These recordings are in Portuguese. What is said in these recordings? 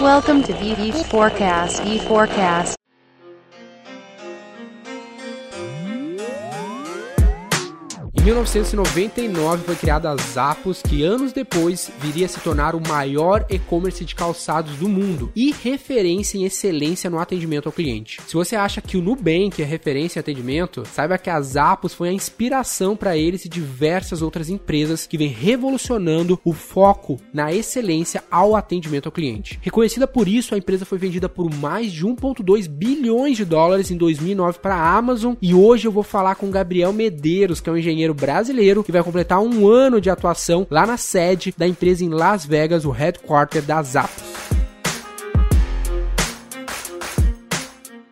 Welcome to VV Forecast. V Forecast. 1999 foi criada a Zappos, que anos depois viria a se tornar o maior e-commerce de calçados do mundo e referência em excelência no atendimento ao cliente. Se você acha que o Nubank é referência em atendimento, saiba que a Zappos foi a inspiração para eles e diversas outras empresas que vem revolucionando o foco na excelência ao atendimento ao cliente. Reconhecida por isso, a empresa foi vendida por mais de 1.2 bilhões de dólares em 2009 para a Amazon e hoje eu vou falar com Gabriel Medeiros, que é um engenheiro brasileiro que vai completar um ano de atuação lá na sede da empresa em Las Vegas, o headquarter da Zappos.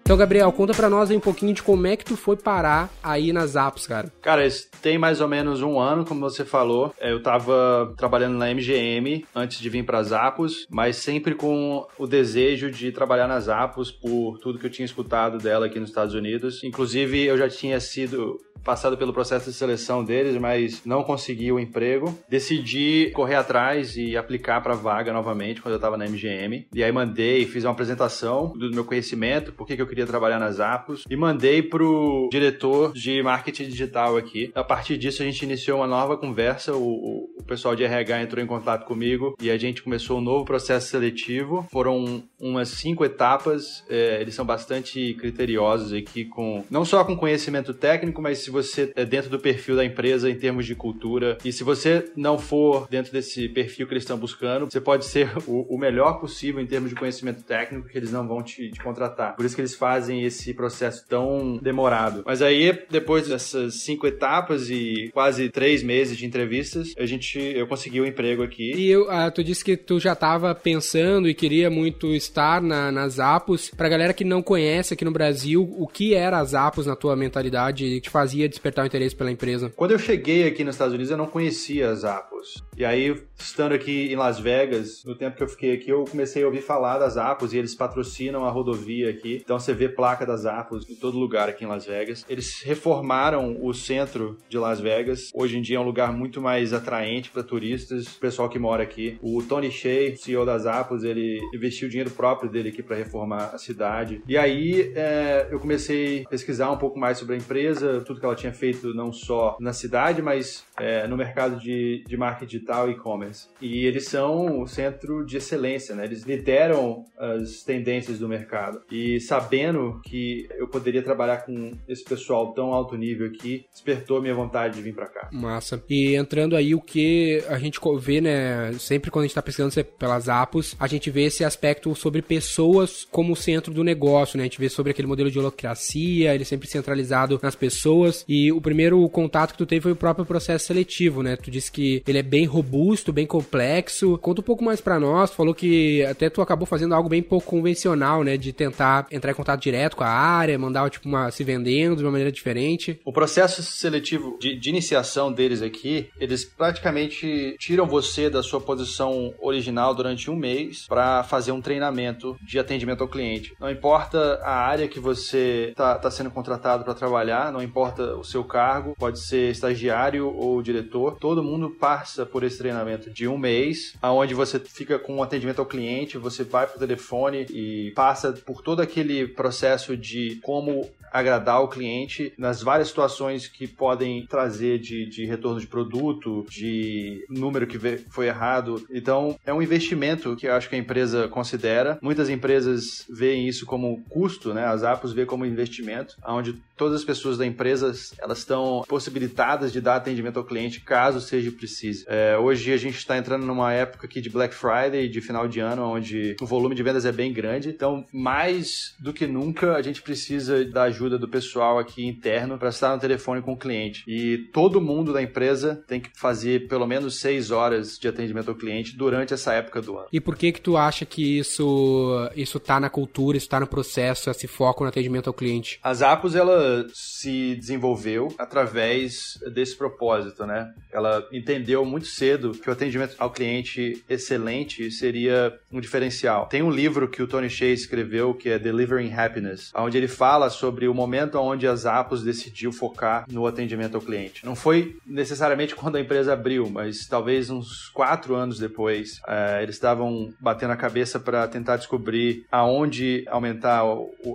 Então, Gabriel, conta pra nós aí um pouquinho de como é que tu foi parar aí nas Zappos, cara. Cara, isso tem mais ou menos um ano, como você falou. É, eu tava trabalhando na MGM antes de vir pra Zappos, mas sempre com o desejo de trabalhar nas Zappos por tudo que eu tinha escutado dela aqui nos Estados Unidos. Inclusive, eu já tinha sido passado pelo processo de seleção deles, mas não consegui o emprego. Decidi correr atrás e aplicar para vaga novamente quando eu estava na MGM. E aí mandei, fiz uma apresentação do meu conhecimento, por que eu queria trabalhar nas Apos, e mandei pro diretor de marketing digital aqui. A partir disso a gente iniciou uma nova conversa, o, o pessoal de RH entrou em contato comigo e a gente começou um novo processo seletivo. Foram umas cinco etapas, é, eles são bastante criteriosos aqui com não só com conhecimento técnico, mas se você é dentro do perfil da empresa em termos de cultura. E se você não for dentro desse perfil que eles estão buscando, você pode ser o, o melhor possível em termos de conhecimento técnico, que eles não vão te, te, contratar. Por isso que eles fazem esse processo tão demorado. Mas aí, depois dessas cinco etapas e quase três meses de entrevistas, a gente, eu consegui o um emprego aqui. E eu, ah, tu disse que tu já estava pensando e queria muito estar na, nas Apos. Pra galera que não conhece aqui no Brasil, o que era as Apos na tua mentalidade que te fazia despertar o interesse pela empresa? Quando eu cheguei aqui nos Estados Unidos, eu não conhecia as Apos. E aí, estando aqui em Las Vegas, no tempo que eu fiquei aqui, eu comecei a ouvir falar das Apos e eles patrocinam a rodovia aqui. Então você vê placa das Apos em todo lugar aqui em Las Vegas. Eles reformaram o centro de Las Vegas. Hoje em dia é um lugar muito mais atraente para turistas, o pessoal que mora aqui. O Tony Shea, CEO das Apos, ele investiu dinheiro próprio dele aqui para reformar a cidade. E aí é, eu comecei a pesquisar um pouco mais sobre a empresa, tudo que ela tinha feito não só na cidade, mas é, no mercado de, de marketing digital e e-commerce. E eles são o centro de excelência, né? Eles lideram as tendências do mercado. E sabendo que eu poderia trabalhar com esse pessoal tão alto nível aqui, despertou minha vontade de vir para cá. Massa. E entrando aí o que a gente vê, né? Sempre quando a gente tá pesquisando pelas Apos, a gente vê esse aspecto sobre pessoas como centro do negócio, né? A gente vê sobre aquele modelo de holocracia, ele sempre centralizado nas pessoas. E o primeiro contato que tu teve foi o próprio processo seletivo, né? Tu disse que ele é bem robusto, bem complexo. Conta um pouco mais para nós. Tu falou que até tu acabou fazendo algo bem pouco convencional, né? De tentar entrar em contato direto com a área, mandar tipo uma se vendendo de uma maneira diferente. O processo seletivo de, de iniciação deles aqui, eles praticamente tiram você da sua posição original durante um mês para fazer um treinamento de atendimento ao cliente. Não importa a área que você está tá sendo contratado para trabalhar, não importa o seu cargo, pode ser estagiário ou diretor, todo mundo passa por esse treinamento de um mês, aonde você fica com um atendimento ao cliente, você vai pro telefone e passa por todo aquele processo de como agradar o cliente nas várias situações que podem trazer de, de retorno de produto, de número que foi errado. Então, é um investimento que eu acho que a empresa considera. Muitas empresas veem isso como custo, né? As Apos vê como investimento, onde todas as pessoas da empresa elas estão possibilitadas de dar atendimento ao cliente caso seja preciso. É, hoje a gente está entrando numa época aqui de Black Friday, de final de ano, onde o volume de vendas é bem grande. Então, mais do que nunca, a gente precisa da ajuda do pessoal aqui interno para estar no telefone com o cliente. E todo mundo da empresa tem que fazer pelo menos seis horas de atendimento ao cliente durante essa época do ano. E por que que tu acha que isso isso tá na cultura, isso tá no processo, esse foco no atendimento ao cliente? A Zappos, ela se desenvolveu através desse propósito, né? Ela entendeu muito cedo que o atendimento ao cliente excelente seria um diferencial. Tem um livro que o Tony Shea escreveu que é Delivering Happiness, onde ele fala sobre o momento onde a Zappos decidiu focar no atendimento ao cliente. Não foi necessariamente quando a empresa abriu, 2000, mas talvez uns quatro anos depois, é, eles estavam batendo a cabeça para tentar descobrir aonde aumentar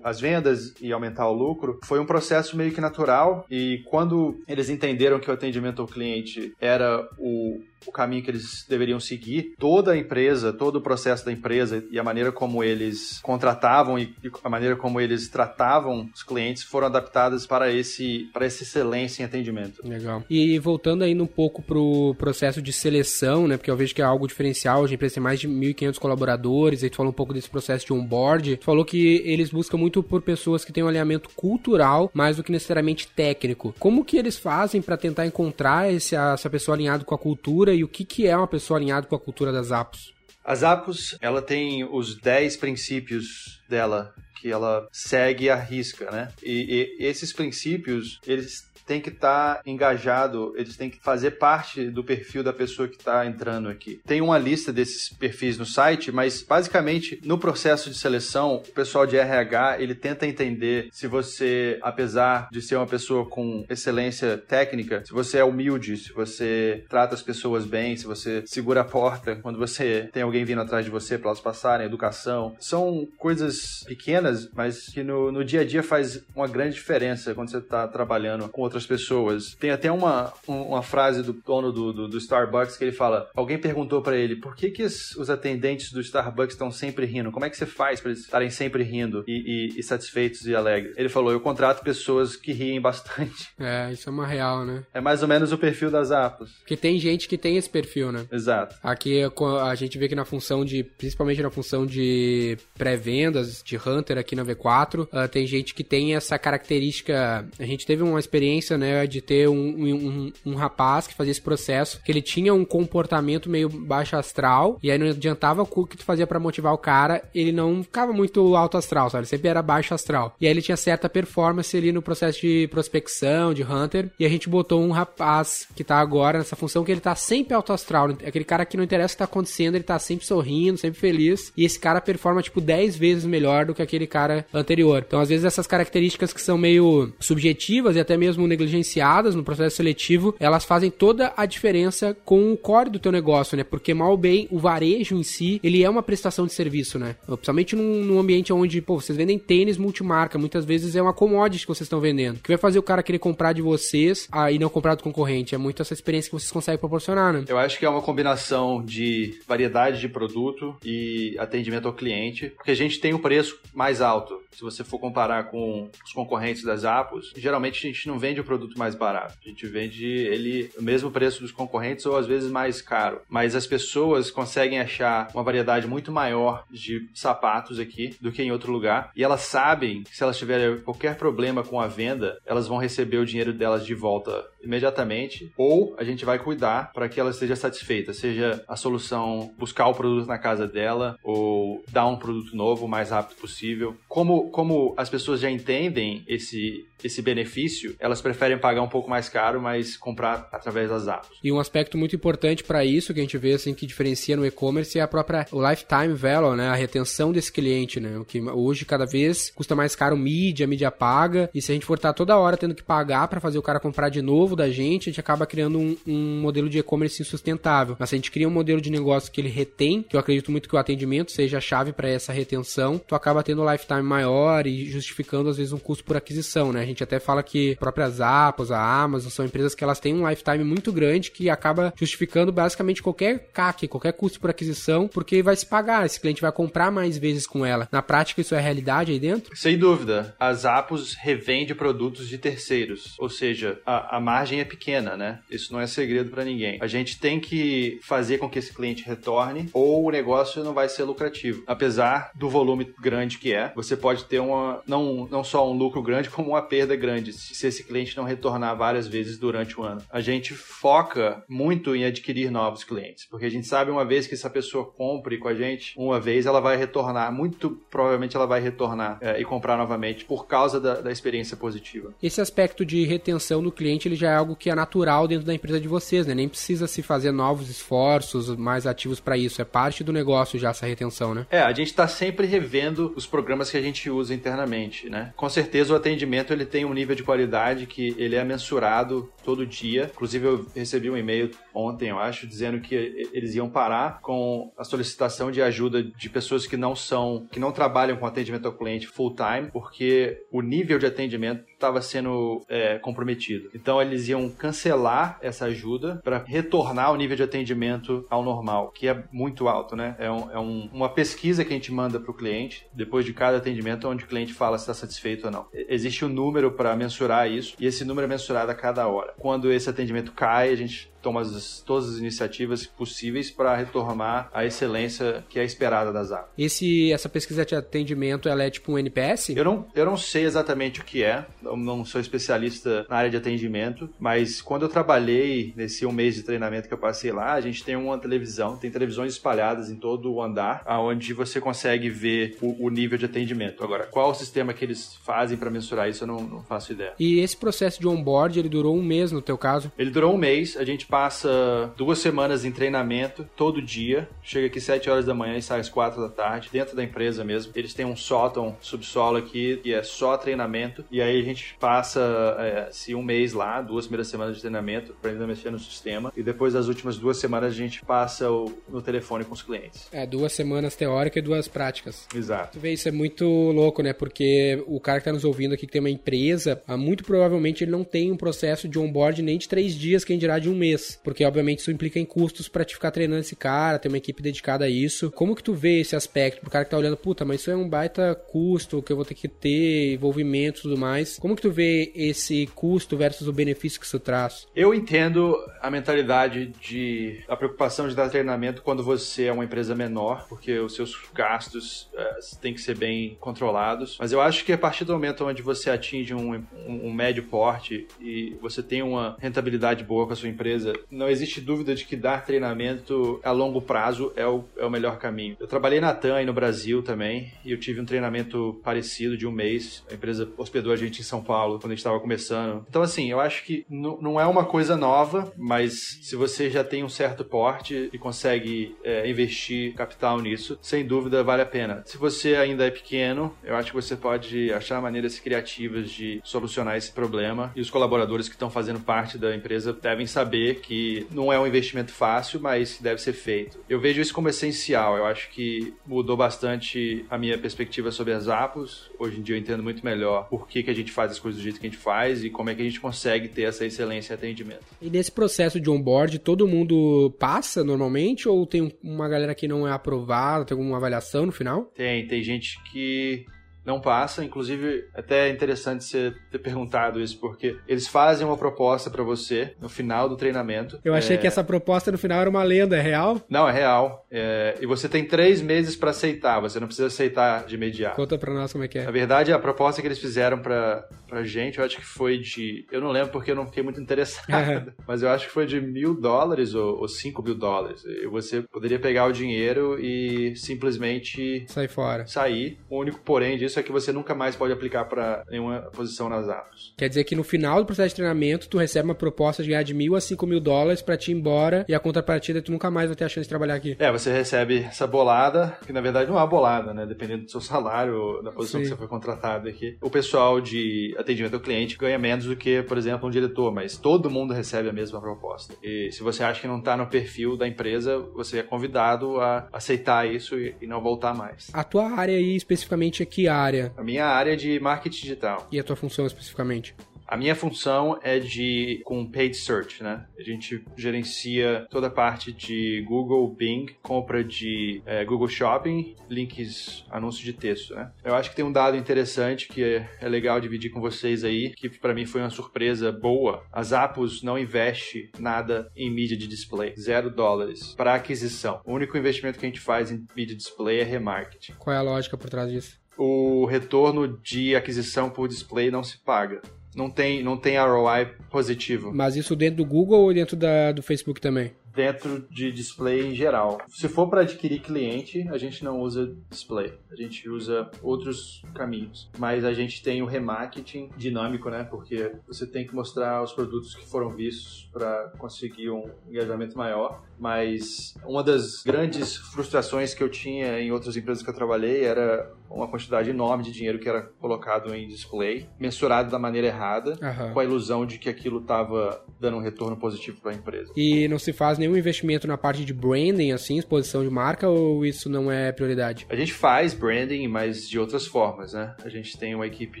as vendas e aumentar o lucro. Foi um processo meio que natural e quando eles entenderam que o atendimento ao cliente era o o caminho que eles deveriam seguir. Toda a empresa, todo o processo da empresa e a maneira como eles contratavam e, a maneira como eles tratavam os clientes foram adaptadas para esse para essa excelência em atendimento. Legal. E voltando aí um pouco pro processo de seleção, né? Porque eu vejo que é algo diferencial. A empresa tem mais de 1.500 colaboradores. Aí tu falou um pouco desse processo de onboard. Tu falou que eles buscam muito por pessoas que têm um alinhamento cultural mais do que necessariamente técnico. Como que eles fazem para tentar encontrar esse, essa pessoa alinhada com a cultura cultura e o que, que é uma pessoa alinhada com a cultura das Apos? As Apos, ela tem os 10 princípios dela que ela segue a risca, né? E, e esses princípios, eles tem que estar tá engajado, eles têm que fazer parte do perfil da pessoa que está entrando aqui. Tem uma lista desses perfis no site, mas basicamente no processo de seleção, o pessoal de RH ele tenta entender se você, apesar de ser uma pessoa com excelência técnica, se você é humilde, se você trata as pessoas bem, se você segura a porta quando você tem alguém vindo atrás de você para elas passarem, educação. São coisas pequenas, mas que no, no dia a dia faz uma grande diferença quando você está trabalhando com outras pessoas. Tem até uma, uma frase do dono do, do, do Starbucks que ele fala: alguém perguntou para ele por que, que os atendentes do Starbucks estão sempre rindo? Como é que você faz para eles estarem sempre rindo e, e, e, satisfeitos e alegres? Ele falou: eu contrato pessoas que riem bastante. É, isso é uma real, né? É mais ou menos o perfil das apps. Porque tem gente que tem esse perfil, né? Exato. Aqui a gente vê que na função de, principalmente na função de pré-vendas, de Hunter aqui na V4, uh, ah, tem gente que tem essa característica. A gente teve uma experiência experiência, né, de ter um, um, um, rapaz que fazia esse processo, que ele tinha um comportamento meio baixo astral, e aí não adiantava o que tu fazia para motivar o cara, ele não ficava muito alto astral, sabe? Ele sempre era baixo astral. E aí ele tinha certa performance ali no processo de prospecção, de hunter, e a gente botou um rapaz que tá agora nessa função que ele tá sempre alto astral, aquele cara que não interessa o que tá acontecendo, ele tá sempre sorrindo, sempre feliz, e esse cara performa tipo 10 vezes melhor do que aquele cara anterior. Então, às vezes essas características que são meio subjetivas e até mesmo negligenciadas no processo seletivo, elas fazem toda a diferença com o core do teu negócio, né? Porque mal ou bem, o varejo em si, ele é uma prestação de serviço, né? Principalmente num, num ambiente onde, pô, vocês vendem tênis multimarca, muitas vezes é uma commodity que vocês estão vendendo. Que vai fazer o cara querer comprar de vocês ah, e não comprar do concorrente? É muito essa experiência que vocês conseguem proporcionar, né? Eu acho que é uma combinação de variedade de produto e atendimento ao cliente, porque a gente tem um preço mais alto. Se você for comparar com os concorrentes das Apples, geralmente a gente não vende o produto mais barato. A gente vende ele o mesmo preço dos concorrentes ou às vezes mais caro. Mas as pessoas conseguem achar uma variedade muito maior de sapatos aqui do que em outro lugar. E elas sabem que se elas tiverem qualquer problema com a venda, elas vão receber o dinheiro delas de volta imediatamente. Ou a gente vai cuidar para que ela esteja satisfeita. Seja a solução buscar o produto na casa dela ou dar um produto novo o mais rápido possível. Como, como as pessoas já entendem esse, esse benefício, elas preferem pagar um pouco mais caro, mas comprar através das apps. E um aspecto muito importante para isso que a gente vê assim que diferencia no e-commerce é a própria lifetime value, né, a retenção desse cliente, né, o que hoje cada vez custa mais caro mídia, mídia paga, e se a gente for estar toda hora tendo que pagar para fazer o cara comprar de novo da gente, a gente acaba criando um, um modelo de e-commerce insustentável. Mas se a gente cria um modelo de negócio que ele retém, que eu acredito muito que o atendimento seja a chave para essa retenção, tu acaba tendo um lifetime maior e justificando às vezes um custo por aquisição, né? A gente até fala que próprias Apples, a Amazon, são empresas que elas têm um lifetime muito grande que acaba justificando basicamente qualquer CAC, qualquer custo por aquisição, porque vai se pagar, esse cliente vai comprar mais vezes com ela. Na prática, isso é realidade aí dentro? Sem dúvida. As Apples revendem produtos de terceiros, ou seja, a, a margem é pequena, né? Isso não é segredo para ninguém. A gente tem que fazer com que esse cliente retorne ou o negócio não vai ser lucrativo. Apesar do volume grande que é, você pode ter uma não, não só um lucro grande, como uma perda grande se esse cliente não retornar várias vezes durante o ano. A gente foca muito em adquirir novos clientes, porque a gente sabe uma vez que essa pessoa compre com a gente, uma vez ela vai retornar, muito provavelmente ela vai retornar é, e comprar novamente por causa da, da experiência positiva. Esse aspecto de retenção do cliente ele já algo que é natural dentro da empresa de vocês, né? Nem precisa se fazer novos esforços mais ativos para isso. É parte do negócio já essa retenção, né? É, a gente está sempre revendo os programas que a gente usa internamente, né? Com certeza o atendimento ele tem um nível de qualidade que ele é mensurado todo dia. Inclusive eu recebi um e-mail ontem, eu acho, dizendo que eles iam parar com a solicitação de ajuda de pessoas que não são, que não trabalham com atendimento ao cliente full time, porque o nível de atendimento estava sendo é, comprometido. Então eles iam cancelar essa ajuda para retornar o nível de atendimento ao normal, que é muito alto, né? É, um, é um, uma pesquisa que a gente manda para o cliente depois de cada atendimento, onde o cliente fala se está satisfeito ou não. Existe um número para mensurar isso e esse número é mensurado a cada hora. Quando esse atendimento cai, a gente toma as, todas as iniciativas possíveis para retomar a excelência que é esperada das águas. Esse, essa pesquisa de atendimento, ela é tipo um NPS? Eu não, eu não sei exatamente o que é, eu não sou especialista na área de atendimento, mas quando eu trabalhei nesse um mês de treinamento que eu passei lá, a gente tem uma televisão, tem televisões espalhadas em todo o andar, onde você consegue ver o, o nível de atendimento. Agora, qual o sistema que eles fazem para mensurar isso, eu não, não faço ideia. E esse processo de onboard, ele durou um mês no teu caso? Ele durou um mês, a gente passa duas semanas em treinamento todo dia. Chega aqui 7 horas da manhã e sai às 4 da tarde, dentro da empresa mesmo. Eles têm um sótão, subsolo aqui, que é só treinamento. E aí a gente passa é, se um mês lá, duas primeiras semanas de treinamento, aprendendo a mexer no sistema. E depois das últimas duas semanas a gente passa o, no telefone com os clientes. É, duas semanas teóricas e duas práticas. Exato. Tu vê, isso é muito louco, né? Porque o cara que tá nos ouvindo aqui, que tem uma empresa, muito provavelmente ele não tem um processo de onboard nem de três dias, quem dirá de um mês porque obviamente isso implica em custos para te ficar treinando esse cara, ter uma equipe dedicada a isso. Como que tu vê esse aspecto pro cara que tá olhando, puta, mas isso é um baita custo que eu vou ter que ter, envolvimento e tudo mais. Como que tu vê esse custo versus o benefício que isso traz? Eu entendo a mentalidade de a preocupação de dar treinamento quando você é uma empresa menor, porque os seus gastos uh, têm que ser bem controlados. Mas eu acho que a partir do momento onde você atinge um, um, um médio porte e você tem uma rentabilidade boa com a sua empresa, não existe dúvida de que dar treinamento a longo prazo é o, é o melhor caminho. Eu trabalhei na TAM aí no Brasil também e eu tive um treinamento parecido de um mês. A empresa hospedou a gente em São Paulo quando a gente estava começando. Então, assim, eu acho que não é uma coisa nova, mas se você já tem um certo porte e consegue é, investir capital nisso, sem dúvida vale a pena. Se você ainda é pequeno, eu acho que você pode achar maneiras criativas de solucionar esse problema e os colaboradores que estão fazendo parte da empresa devem saber que não é um investimento fácil, mas deve ser feito. Eu vejo isso como essencial. Eu acho que mudou bastante a minha perspectiva sobre as apps. Hoje em dia eu entendo muito melhor por que, que a gente faz as coisas do jeito que a gente faz e como é que a gente consegue ter essa excelência em atendimento. E nesse processo de onboard, todo mundo passa normalmente ou tem uma galera que não é aprovada, tem alguma avaliação no final? Tem, tem gente que não passa. Inclusive, até é interessante você ter perguntado isso, porque eles fazem uma proposta para você no final do treinamento. Eu achei é... que essa proposta no final era uma lenda, é real? Não, é real. É... E você tem três meses para aceitar, você não precisa aceitar de imediato. Conta pra nós como é que é. Na verdade, a proposta que eles fizeram pra, pra gente, eu acho que foi de. Eu não lembro porque eu não fiquei muito interessado, mas eu acho que foi de mil dólares ou, ou cinco mil dólares. E você poderia pegar o dinheiro e simplesmente. Sair fora. Sair. O único porém disso isso é que você nunca mais pode aplicar para nenhuma posição nas apps. Quer dizer que no final do processo de treinamento, tu recebe uma proposta de ganhar de mil a cinco mil dólares para te ir embora e a contrapartida tu nunca mais vai ter a chance de trabalhar aqui. É, você recebe essa bolada, que na verdade não é uma bolada, né? Dependendo do seu salário, da posição Sim. que você foi contratado aqui. O pessoal de atendimento ao cliente ganha menos do que, por exemplo, um diretor, mas todo mundo recebe a mesma proposta. E se você acha que não está no perfil da empresa, você é convidado a aceitar isso e, não voltar mais. A tua área aí especificamente é que área? Área? A minha área é de marketing digital. E a tua função especificamente? A minha função é de com paid search, né? A gente gerencia toda a parte de Google, Bing, compra de é, Google Shopping, links, anúncios de texto, né? Eu acho que tem um dado interessante que é, é legal dividir com vocês aí, que para mim foi uma surpresa boa. A Zappos não investe nada em mídia de display, zero dólares para aquisição. O único investimento que a gente faz em mídia display é remarketing. Qual é a lógica por trás disso? O retorno de aquisição por display não se paga. Não tem, não tem ROI positivo. Mas isso dentro do Google ou dentro da, do Facebook também? dentro de display em geral. Se for para adquirir cliente, a gente não usa display, a gente usa outros caminhos. Mas a gente tem o remarketing dinâmico, né? Porque você tem que mostrar os produtos que foram vistos para conseguir um engajamento maior. Mas uma das grandes frustrações que eu tinha em outras empresas que eu trabalhei era uma quantidade enorme de dinheiro que era colocado em display, mensurado da maneira errada, Aham. com a ilusão de que aquilo estava dando um retorno positivo para a empresa. E não se faz nenhum investimento na parte de branding, assim, exposição de marca, ou isso não é prioridade? A gente faz branding, mas de outras formas, né? A gente tem uma equipe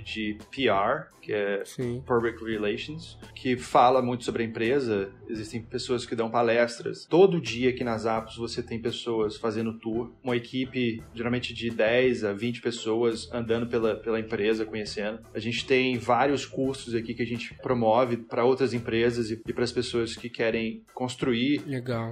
de PR, que é Sim. Public Relations, que fala muito sobre a empresa. Existem pessoas que dão palestras. Todo dia aqui nas apps você tem pessoas fazendo tour. Uma equipe, geralmente de 10 a 20 pessoas, andando pela, pela empresa, conhecendo. A gente tem vários cursos aqui que a gente promove para outras empresas e, e para as pessoas que querem construir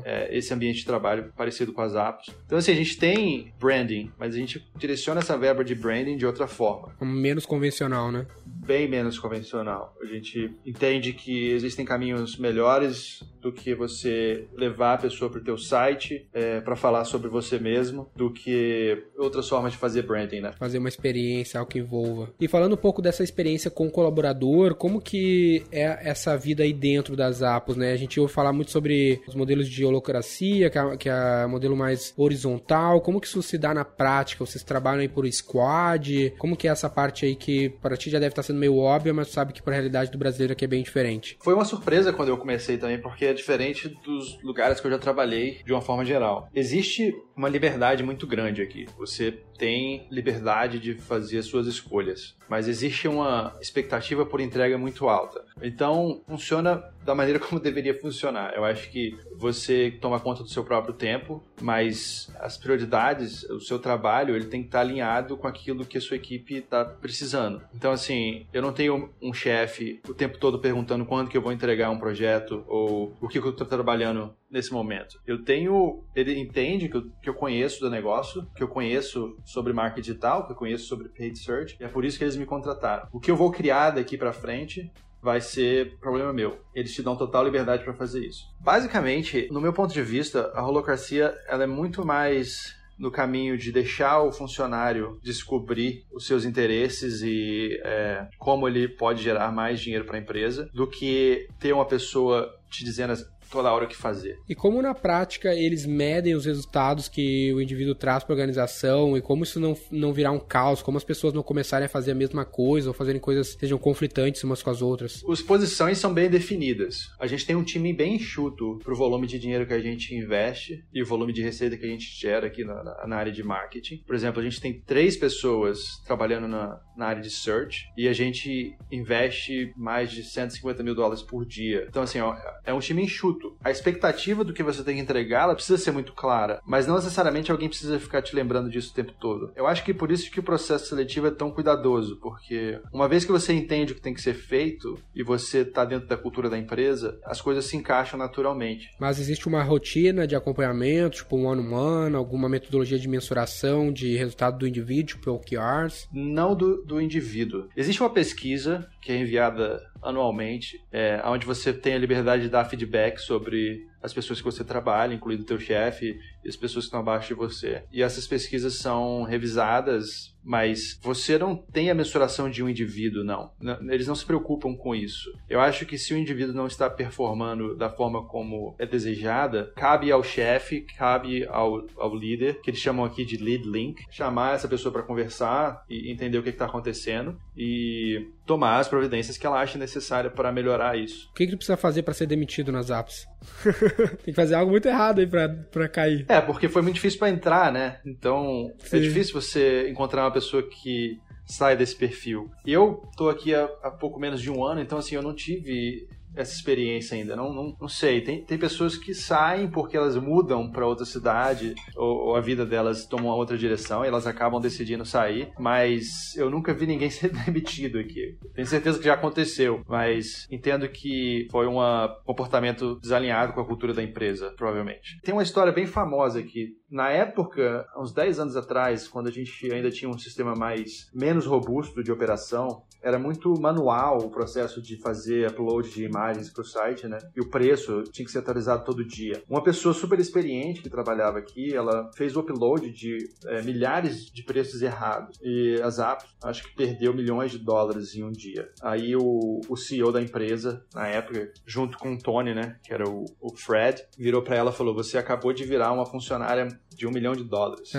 é, esse ambiente de trabalho parecido com as apps. Então, assim, a gente tem branding, mas a gente direciona essa verba de branding de outra forma Menos convencional, né? bem menos convencional. A gente entende que existem caminhos melhores do que você levar a pessoa para o teu site para falar sobre você mesmo, do que outras formas de fazer branding, né? Fazer uma experiência, algo que envolva. E falando um pouco dessa experiência com o colaborador, como que é essa vida aí dentro das apps, né? A gente ouve falar muito sobre os modelos de holocracia, que é, que é o modelo mais horizontal. Como que isso se dá na prática? Vocês trabalham aí por squad? Como que é essa parte aí que para ti já deve estar sendo meio óbvia, mas sabe que para a realidade do brasileiro aqui é bem diferente? Foi uma surpresa quando eu comecei também, porque é diferente dos lugares que eu já trabalhei de uma forma geral. Existe uma liberdade muito grande aqui. Você tem liberdade de fazer as suas escolhas, mas existe uma expectativa por entrega muito alta. Então, funciona da maneira como deveria funcionar. Eu acho que você toma conta do seu próprio tempo, mas as prioridades, o seu trabalho, ele tem que estar alinhado com aquilo que a sua equipe está precisando. Então, assim, eu não tenho um chefe o tempo todo perguntando quando que eu vou entregar um projeto ou o que, que eu estou trabalhando nesse momento. Eu tenho, ele entende que eu, que eu conheço do negócio, que eu conheço sobre marketing digital, que eu conheço sobre paid search, e é por isso que eles me contrataram. O que eu vou criar daqui para frente vai ser problema meu. Eles te dão total liberdade para fazer isso. Basicamente, no meu ponto de vista, a holocracia ela é muito mais no caminho de deixar o funcionário descobrir os seus interesses e é, como ele pode gerar mais dinheiro para a empresa, do que ter uma pessoa te dizendo toda hora o que fazer. E como na prática eles medem os resultados que o indivíduo traz para a organização e como isso não, não virar um caos, como as pessoas não começarem a fazer a mesma coisa ou fazerem coisas que sejam conflitantes umas com as outras. As posições são bem definidas. A gente tem um time bem enxuto pro volume de dinheiro que a gente investe e o volume de receita que a gente gera aqui na, na área de marketing. Por exemplo, a gente tem três pessoas trabalhando na, na área de search e a gente investe mais de 150 mil dólares por dia. Então, assim, ó, é um time enxuto. A expectativa do que você tem que entregar, ela precisa ser muito clara, mas não necessariamente alguém precisa ficar te lembrando disso o tempo todo. Eu acho que por isso que o processo seletivo é tão cuidadoso, porque uma vez que você entende o que tem que ser feito e você está dentro da cultura da empresa, as coisas se encaixam naturalmente. Mas existe uma rotina de acompanhamento, tipo um one-on-one, alguma metodologia de mensuração de resultado do indivíduo, tipo OKRs? Não do, do indivíduo. Existe uma pesquisa que é enviada anualmente, é, onde você tem a liberdade de dar feedback sobre as pessoas que você trabalha, incluindo o teu chefe e as pessoas que estão abaixo de você. E essas pesquisas são revisadas, mas você não tem a mensuração de um indivíduo, não. Eles não se preocupam com isso. Eu acho que se o indivíduo não está performando da forma como é desejada, cabe ao chefe, cabe ao, ao líder, que eles chamam aqui de lead link, chamar essa pessoa para conversar e entender o que está acontecendo e tomar as providências que ela acha necessária para melhorar isso. O que, que tu precisa fazer para ser demitido nas apps? Tem que fazer algo muito errado aí pra, pra cair. É, porque foi muito difícil para entrar, né? Então, Sim. é difícil você encontrar uma pessoa que sai desse perfil. E eu tô aqui há, há pouco menos de um ano, então assim, eu não tive essa experiência ainda. Não, não, não sei. Tem, tem pessoas que saem porque elas mudam para outra cidade ou, ou, a vida delas toma uma outra direção e elas acabam decidindo sair. Mas eu nunca vi ninguém ser demitido aqui. Tenho certeza que já aconteceu, mas entendo que foi um comportamento desalinhado com a cultura da empresa, provavelmente. Tem uma história bem famosa aqui. Na época, uns 10 anos atrás, quando a gente ainda tinha um sistema mais menos robusto de operação, era muito manual o processo de fazer upload de imagem imagens para o site, né? E o preço tinha que ser atualizado todo dia. Uma pessoa super experiente que trabalhava aqui, ela fez o upload de é, milhares de preços errados. E a Zap, acho que perdeu milhões de dólares em um dia. Aí o, o CEO da empresa, na época, junto com o Tony, né? Que era o, o Fred, virou para ela e falou: Você acabou de virar uma funcionária de um milhão de dólares.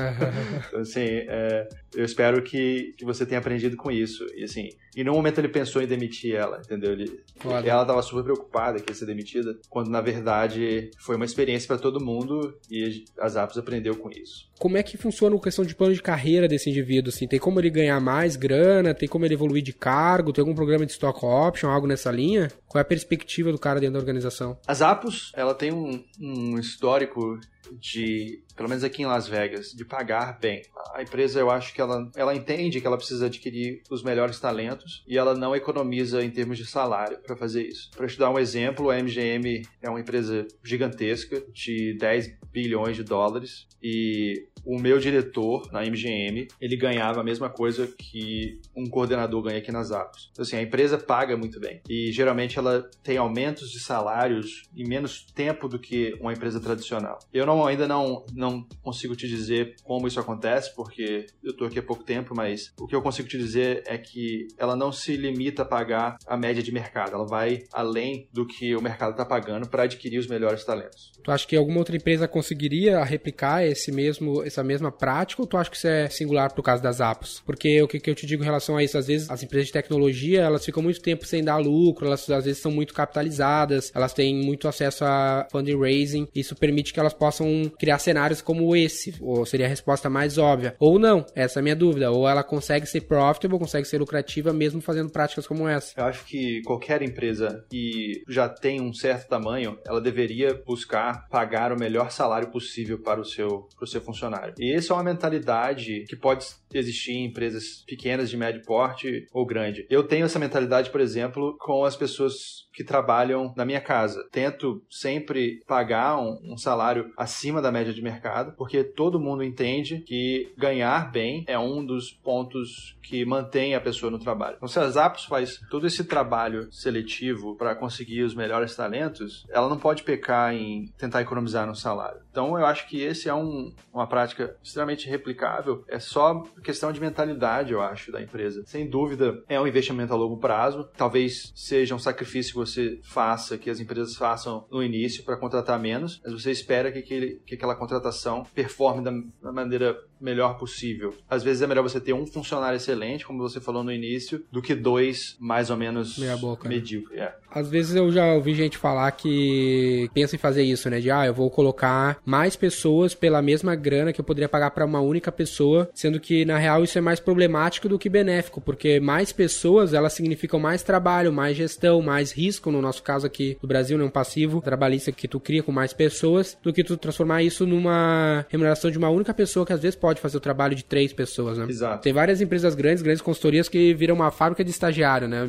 então, assim, é, eu espero que, que você tenha aprendido com isso. E assim, e no momento ele pensou em demitir ela, entendeu? Ele, ela estava super preocupada que ia ser demitida, quando na verdade foi uma experiência para todo mundo e a Zappos aprendeu com isso. Como é que funciona a questão de plano de carreira desse indivíduo? Assim, tem como ele ganhar mais grana? Tem como ele evoluir de cargo? Tem algum programa de stock option, algo nessa linha? Qual é a perspectiva do cara dentro da organização? A Zappos, ela tem um, um histórico de, pelo menos aqui em Las Vegas, de pagar bem. A empresa, eu acho que ela, ela entende que ela precisa adquirir os melhores talentos e ela não economiza em termos de salário para fazer isso. Para te dar um exemplo, a MGM é uma empresa gigantesca de 10 bilhões de dólares e o meu diretor na MGM, ele ganhava a mesma coisa que um coordenador ganha aqui nas Apos. Então, assim, a empresa paga muito bem. E geralmente ela tem aumentos de salários em menos tempo do que uma empresa tradicional. Eu não, ainda não, não consigo te dizer como isso acontece, porque eu estou aqui há pouco tempo, mas o que eu consigo te dizer é que ela não se limita a pagar a média de mercado. Ela vai além do que o mercado está pagando para adquirir os melhores talentos. Tu acha que alguma outra empresa conseguiria replicar esse mesmo essa mesma prática ou tu acha que isso é singular pro caso das apps? Porque o que, que eu te digo em relação a isso, às vezes as empresas de tecnologia, elas ficam muito tempo sem dar lucro, elas às vezes são muito capitalizadas, elas têm muito acesso a fundraising, isso permite que elas possam criar cenários como esse, ou seria a resposta mais óbvia. Ou não, essa é a minha dúvida, ou ela consegue ser profitable, consegue ser lucrativa mesmo fazendo práticas como essa. Eu acho que qualquer empresa que já tem um certo tamanho, ela deveria buscar pagar o melhor salário possível para o seu, para o seu funcionário. E essa é uma mentalidade que pode existir em empresas pequenas, de médio porte ou grande. Eu tenho essa mentalidade, por exemplo, com as pessoas que trabalham na minha casa. Tento sempre pagar um, um, salário acima da média de mercado, porque todo mundo entende que ganhar bem é um dos pontos que mantém a pessoa no trabalho. Então, se a Zappos faz todo esse trabalho seletivo para conseguir os melhores talentos, ela não pode pecar em tentar economizar no salário. Então, eu acho que esse é um, uma prática extremamente replicável. É só questão de mentalidade, eu acho, da empresa. Sem dúvida, é um investimento a longo prazo. Talvez seja um sacrifício que você faça, que as empresas façam no início para contratar menos, mas você espera que, aquele, que aquela contratação performe da, da maneira melhor possível. Às vezes é melhor você ter um funcionário excelente, como você falou no início, do que dois mais ou menos Meia boca, né? medíocres. É. Às vezes eu já ouvi gente falar que pensa em fazer isso, né? De ah, eu vou colocar mais pessoas pela mesma grana que eu poderia pagar para uma única pessoa, sendo que na real isso é mais problemático do que benéfico, porque mais pessoas elas significam mais trabalho, mais gestão, mais risco, no nosso caso aqui do Brasil, né? Um passivo trabalhista que tu cria com mais pessoas, do que tu transformar isso numa remuneração de uma única pessoa que às vezes pode pode fazer o trabalho de três pessoas, né? Exato. Tem várias empresas grandes, grandes consultorias que viram uma fábrica de estagiário, né?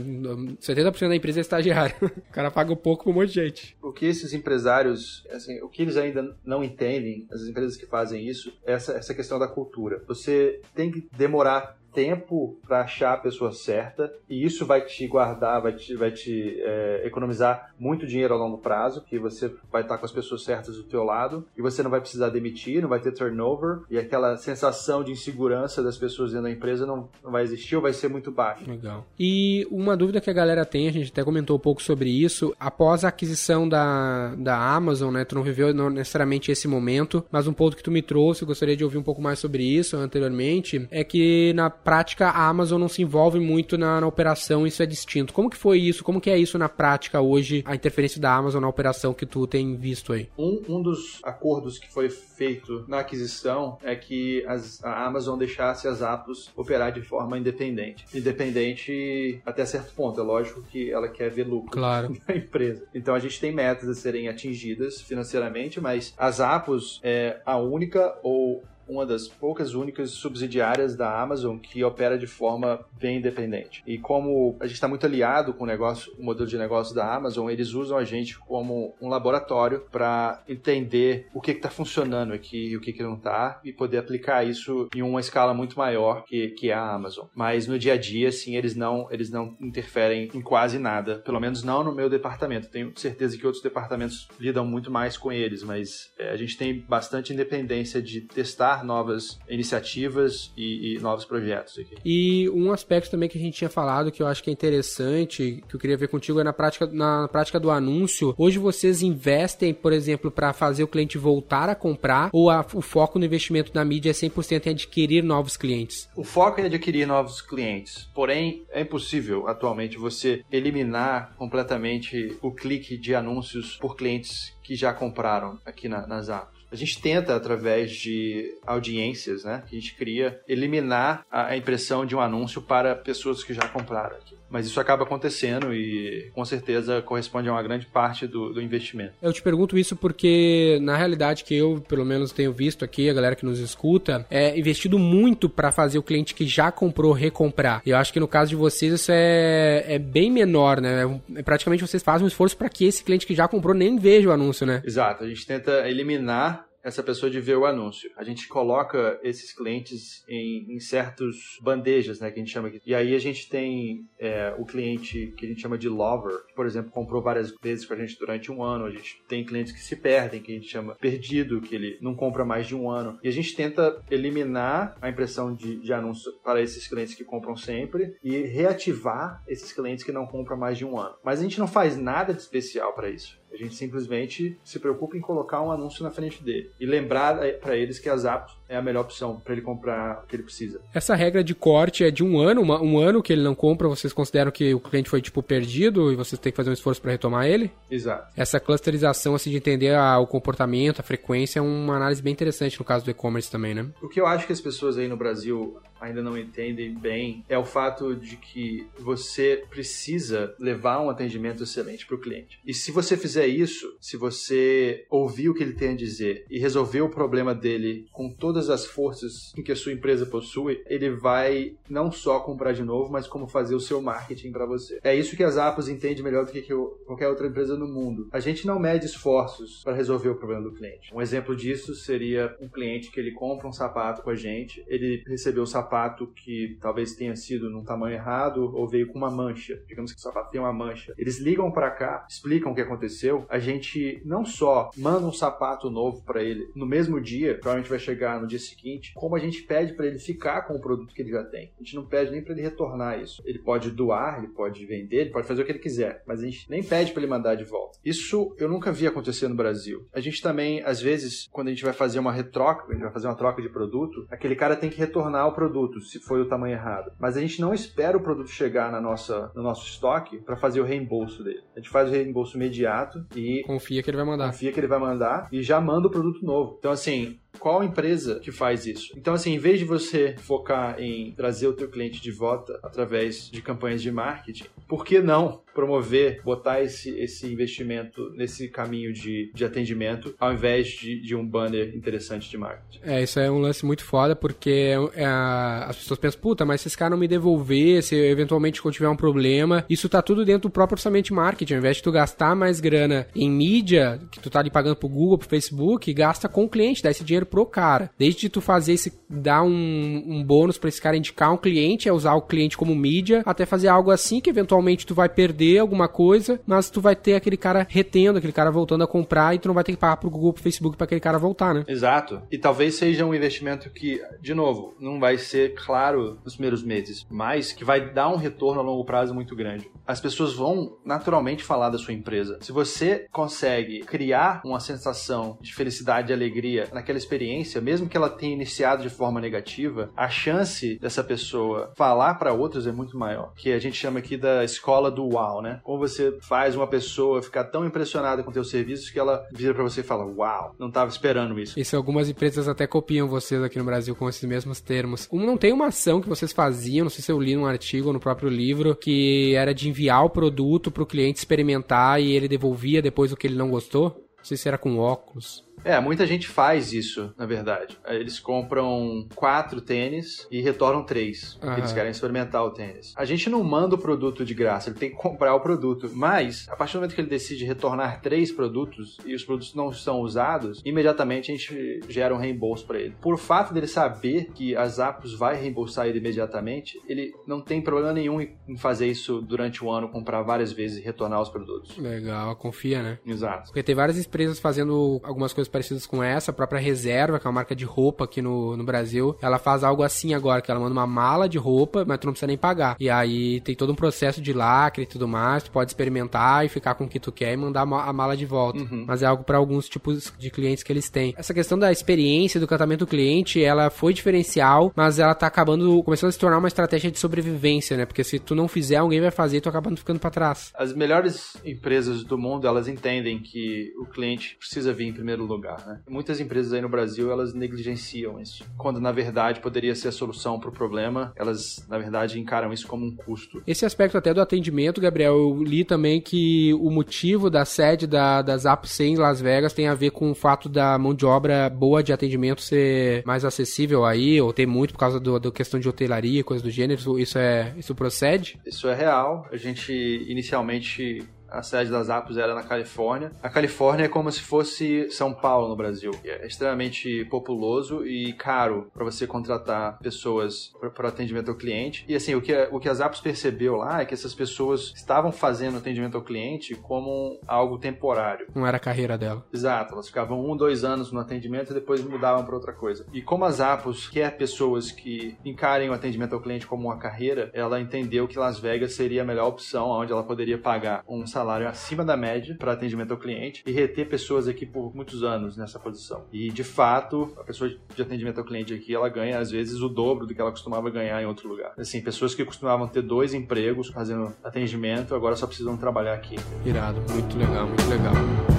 70% da empresa é estagiário. o cara paga um pouco com um monte de gente. O que esses empresários, assim, o que eles ainda não entendem, as empresas que fazem isso, é essa, essa questão da cultura. Você tem que demorar tempo para achar a pessoa certa e isso vai te guardar, vai te, vai te é, economizar muito dinheiro a longo prazo, que você vai estar com as pessoas certas do teu lado e você não vai precisar demitir, não vai ter turnover e aquela sensação de insegurança das pessoas dentro da empresa não, não vai existir ou vai ser muito baixa. Legal. E uma dúvida que a galera tem, a gente até comentou um pouco sobre isso, após a aquisição da, da Amazon, né, tu não viveu não necessariamente esse momento, mas um ponto que tu me trouxe, eu gostaria de ouvir um pouco mais sobre isso anteriormente, é que na prática a Amazon não se envolve muito na, na, operação, isso é distinto. Como que foi isso? Como que é isso na prática hoje, a interferência da Amazon na operação que tu tem visto aí? Um, um dos acordos que foi feito na aquisição é que as, a Amazon deixasse as apps operar de forma independente. Independente até certo ponto, é lógico que ela quer ver lucro claro. da empresa. Então a gente tem metas a serem atingidas financeiramente, mas as apps é a única ou uma das poucas únicas subsidiárias da Amazon que opera de forma bem independente. E como a gente está muito aliado com o negócio, o modelo de negócio da Amazon, eles usam a gente como um laboratório para entender o que está funcionando aqui e o que, que não está e poder aplicar isso em uma escala muito maior que, que a Amazon. Mas no dia a dia, assim, eles não, eles não interferem em quase nada, pelo menos não no meu departamento. Tenho certeza que outros departamentos lidam muito mais com eles, mas é, a gente tem bastante independência de testar novas iniciativas e, e novos projetos aqui. E um aspecto também que a gente tinha falado que eu acho que é interessante, que eu queria ver contigo, é na prática, na prática do anúncio. Hoje vocês investem, por exemplo, para fazer o cliente voltar a comprar ou a, o foco no investimento na mídia é 100% em adquirir novos clientes? O foco é adquirir novos clientes. Porém, é impossível atualmente você eliminar completamente o clique de anúncios por clientes que já compraram aqui na, nas apps. A gente tenta, através de audiências, né, que a gente cria, eliminar a impressão de um anúncio para pessoas que já compraram aqui. Mas isso acaba acontecendo e com certeza corresponde a uma grande parte do, do investimento. Eu te pergunto isso porque, na realidade, que eu pelo menos tenho visto aqui, a galera que nos escuta, é investido muito para fazer o cliente que já comprou recomprar. E eu acho que no caso de vocês isso é, é bem menor, né? É, praticamente vocês fazem um esforço para que esse cliente que já comprou nem veja o anúncio, né? Exato. A gente tenta eliminar essa pessoa de ver o anúncio. A gente coloca esses clientes em, em certos bandejas, né, que a gente chama aqui. E aí a gente tem é, o cliente que a gente chama de lover, que, por exemplo, comprou várias vezes com a gente durante um ano. A gente tem clientes que se perdem, que a gente chama perdido, que ele não compra mais de um ano. E a gente tenta eliminar a impressão de, de anúncio para esses clientes que compram sempre e reativar esses clientes que não compram mais de um ano. Mas a gente não faz nada de especial para isso. A gente simplesmente se preocupa em colocar um anúncio na frente dele e lembrar eh, para eles que a Zappos é a melhor opção para ele comprar o que ele precisa. Essa regra de corte é de um ano, uma, um ano que ele não compra, vocês consideram que o cliente foi tipo perdido e vocês têm que fazer um esforço para retomar ele? Exato. Essa clusterização assim de entender a, o comportamento, a frequência é uma análise bem interessante no caso do e-commerce também, né? O que eu acho que as pessoas aí no Brasil ainda não entendem bem é o fato de que você precisa levar um atendimento excelente para o cliente. E se você fizer isso, se você ouvir o que ele tem a dizer e resolver o problema dele com todas as forças que a sua empresa possui, ele vai não só comprar de novo, mas como fazer o seu marketing para você. É isso que as Apos entende melhor do que qualquer outra empresa no mundo. A gente não mede esforços para resolver o problema do cliente. Um exemplo disso seria um cliente que ele compra um sapato com a gente, ele recebeu o sapato sapato que talvez tenha sido num tamanho errado ou veio com uma mancha. Digamos que o sapato tem uma mancha. Eles ligam para cá, explicam o que aconteceu. A gente não só manda um sapato novo para ele no mesmo dia, provavelmente vai chegar no dia seguinte, como a gente pede para ele ficar com o produto que ele já tem. A gente não pede nem para ele retornar isso. Ele pode doar, ele pode vender, ele pode fazer o que ele quiser, mas a gente nem pede para ele mandar de volta. Isso eu nunca vi acontecer no Brasil. A gente também, às vezes, quando a gente vai fazer uma retroca, a gente vai fazer uma troca de produto, aquele cara tem que retornar o produto se foi o tamanho errado. Mas a gente não espera o produto chegar na nossa, no nosso estoque para fazer o reembolso dele. A gente faz o reembolso imediato e confia que ele vai mandar. Confia que ele vai mandar e já manda o produto novo. Então assim, qual empresa que faz isso? Então, assim, em vez de você focar em trazer o teu cliente de volta através de campanhas de marketing, por que não promover, botar esse, esse investimento nesse caminho de, de atendimento ao invés de, de um banner interessante de marketing? É, isso é um lance muito foda, porque é, as pessoas pensam, puta, mas se esse cara não me devolver, se eventualmente eu tiver um problema, isso tá tudo dentro do próprio orçamento de marketing. Ao invés de tu gastar mais grana em mídia, que tu tá ali pagando pro Google, pro Facebook, gasta com o cliente, dá esse dinheiro dinheiro pro cara. Desde tu fazer esse, dar um, um bônus para esse cara indicar um cliente, é usar o cliente como mídia, até fazer algo assim que eventualmente tu vai perder alguma coisa, mas tu vai ter aquele cara retendo, aquele cara voltando a comprar e tu não vai ter que pagar pro Google, pro Facebook para aquele cara voltar, né? Exato. E talvez seja um investimento que, de novo, não vai ser claro nos primeiros meses, mas que vai dar um retorno a longo prazo muito grande. As pessoas vão naturalmente falar da sua empresa. Se você consegue criar uma sensação de felicidade e alegria naquela experiência mesmo que ela tenha iniciado de forma negativa, a chance dessa pessoa falar para outros é muito maior. Que a gente chama aqui da escola do wow, né? Como você faz uma pessoa ficar tão impressionada com teus serviços que ela vira para você e fala: "Uau, não tava esperando isso". Isso algumas empresas até copiam vocês aqui no Brasil com esses mesmos termos. Um não tem uma ação que vocês faziam, não sei se eu li num artigo ou no próprio livro, que era de enviar o produto para o cliente experimentar e ele devolvia depois o que ele não gostou? Não sei se era com óculos. É, muita gente faz isso, na verdade. Eles compram quatro tênis e retornam três, porque eles querem experimentar o tênis. A gente não manda o produto de graça, ele tem que comprar o produto. Mas, a partir do momento que ele decide retornar três produtos e os produtos não são usados, imediatamente a gente gera um reembolso para ele. Por fato dele saber que a Zappos vai reembolsar ele imediatamente, ele não tem problema nenhum em fazer isso durante o ano, comprar várias vezes e retornar os produtos. Legal, confia, né? Exato. Porque tem várias empresas fazendo algumas coisas parecidas com essa, a própria Reserva, que é uma marca de roupa aqui no, no Brasil, ela faz algo assim agora, que ela manda uma mala de roupa, mas tu não precisa nem pagar. E aí tem todo um processo de lacre e tudo mais, tu pode experimentar e ficar com o que tu quer e mandar a mala de volta. Uhum. Mas é algo para alguns tipos de clientes que eles têm. Essa questão da experiência, do tratamento do cliente, ela foi diferencial, mas ela tá acabando, começando a se tornar uma estratégia de sobrevivência, né? Porque se tu não fizer, alguém vai fazer e tu acabando ficando para trás. As melhores empresas do mundo, elas entendem que o cliente precisa vir em primeiro lugar, né? Muitas empresas aí no Brasil, elas negligenciam isso, quando na verdade poderia ser a solução para o problema, elas na verdade encaram isso como um custo. Esse aspecto até do atendimento, Gabriel, eu li também que o motivo da sede da, das Apps em Las Vegas tem a ver com o fato da mão de obra boa de atendimento ser mais acessível aí, ou ter muito por causa da questão de hotelaria, coisas do gênero. Isso é isso procede? Isso é real. A gente inicialmente a sede das Apos era na Califórnia. A Califórnia é como se fosse São Paulo no Brasil. É extremamente populoso e caro para você contratar pessoas para atendimento ao cliente. E assim, o que, o que as Apos percebeu lá é que essas pessoas estavam fazendo atendimento ao cliente como algo temporário. Não era a carreira dela. Exato. Elas ficavam um, dois anos no atendimento e depois mudavam para outra coisa. E como as Apos quer pessoas que encarem o atendimento ao cliente como uma carreira, ela entendeu que Las Vegas seria a melhor opção, onde ela poderia pagar um salário salário acima da média para atendimento ao cliente e reter pessoas aqui por muitos anos nessa posição. E de fato, a pessoa de atendimento ao cliente aqui, ela ganha às vezes o dobro do que ela costumava ganhar em outro lugar. Assim, pessoas que costumavam ter dois empregos fazendo atendimento, agora só precisam trabalhar aqui. Irado, muito legal, muito legal.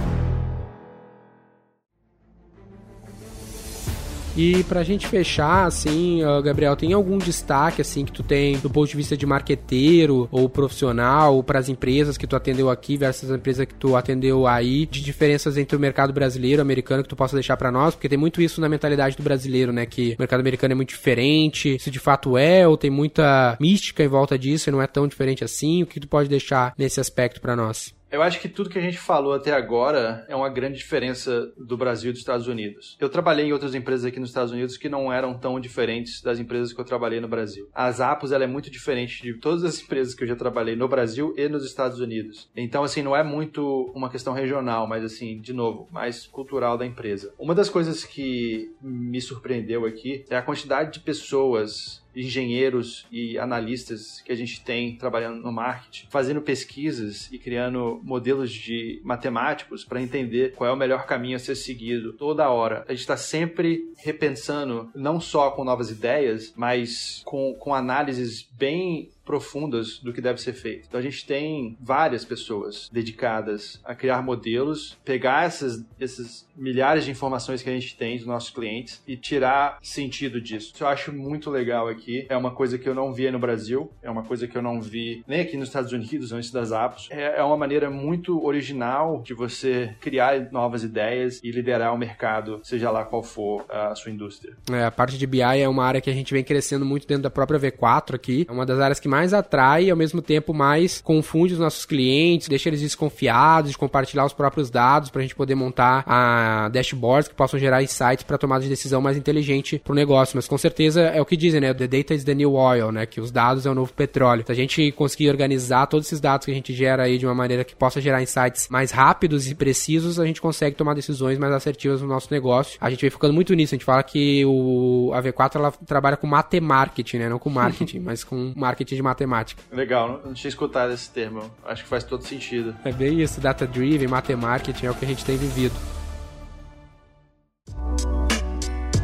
E pra gente fechar, assim, Gabriel, tem algum destaque, assim, que tu tem do ponto de vista de marqueteiro ou profissional, ou pras empresas que tu atendeu aqui versus as empresas que tu atendeu aí, de diferenças entre o mercado brasileiro e americano que tu possa deixar para nós? Porque tem muito isso na mentalidade do brasileiro, né? Que o mercado americano é muito diferente, se de fato é, ou tem muita mística em volta disso e não é tão diferente assim. O que tu pode deixar nesse aspecto para nós? Eu acho que tudo que a gente falou até agora é uma grande diferença do Brasil e dos Estados Unidos. Eu trabalhei em outras empresas aqui nos Estados Unidos que não eram tão diferentes das empresas que eu trabalhei no Brasil. A Zappos ela é muito diferente de todas as empresas que eu já trabalhei no Brasil e nos Estados Unidos. Então, assim, não é muito uma questão regional, mas assim, de novo, mais cultural da empresa. Uma das coisas que me surpreendeu aqui é a quantidade de pessoas engenheiros e analistas que a gente tem trabalhando no marketing, fazendo pesquisas e criando modelos de matemáticos para entender qual é o melhor caminho a ser seguido toda hora. A gente está sempre repensando, não só com novas ideias, mas com, com análises bem profundas do que deve ser feito. Então a gente tem várias pessoas dedicadas a criar modelos, pegar essas, essas milhares de informações que a gente tem dos nossos clientes e tirar sentido disso. Isso eu acho muito legal aqui. É uma coisa que eu não vi no Brasil, é uma coisa que eu não vi nem aqui nos Estados Unidos antes das apps. É, é uma maneira muito original de você criar novas ideias e liderar o mercado, seja lá qual for a sua indústria. É, a parte de BI é uma área que a gente vem crescendo muito dentro da própria V4 aqui. É uma das áreas que mais atrai e ao mesmo tempo mais confunde os nossos clientes, deixa eles desconfiados de compartilhar os próprios dados para a gente poder montar a dashboards que possam gerar insights para tomada de decisão mais inteligente para o negócio. Mas com certeza é o que dizem, né? The data is the new oil, né? Que os dados é o novo petróleo. Se a gente conseguir organizar todos esses dados que a gente gera aí de uma maneira que possa gerar insights mais rápidos e precisos, a gente consegue tomar decisões mais assertivas no nosso negócio. A gente vem focando muito nisso. A gente fala que o a V4 ela trabalha com matemarketing, né? Não com marketing, mas com marketing de matemática. Legal, não tinha escutado esse termo. Acho que faz todo sentido. É bem isso, data driven, matemarketing é o que a gente tem vivido.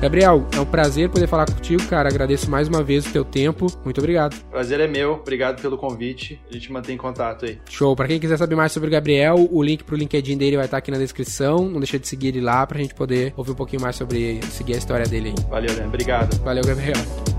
Gabriel, é um prazer poder falar contigo, cara. Agradeço mais uma vez o teu tempo. Muito obrigado. Prazer é meu. Obrigado pelo convite. A gente mantém contato aí. Show. Para quem quiser saber mais sobre o Gabriel, o link pro LinkedIn dele vai estar aqui na descrição. Não deixa de seguir ele lá pra gente poder ouvir um pouquinho mais sobre seguir a história dele aí. Valeu, né? Obrigado. Valeu, Gabriel.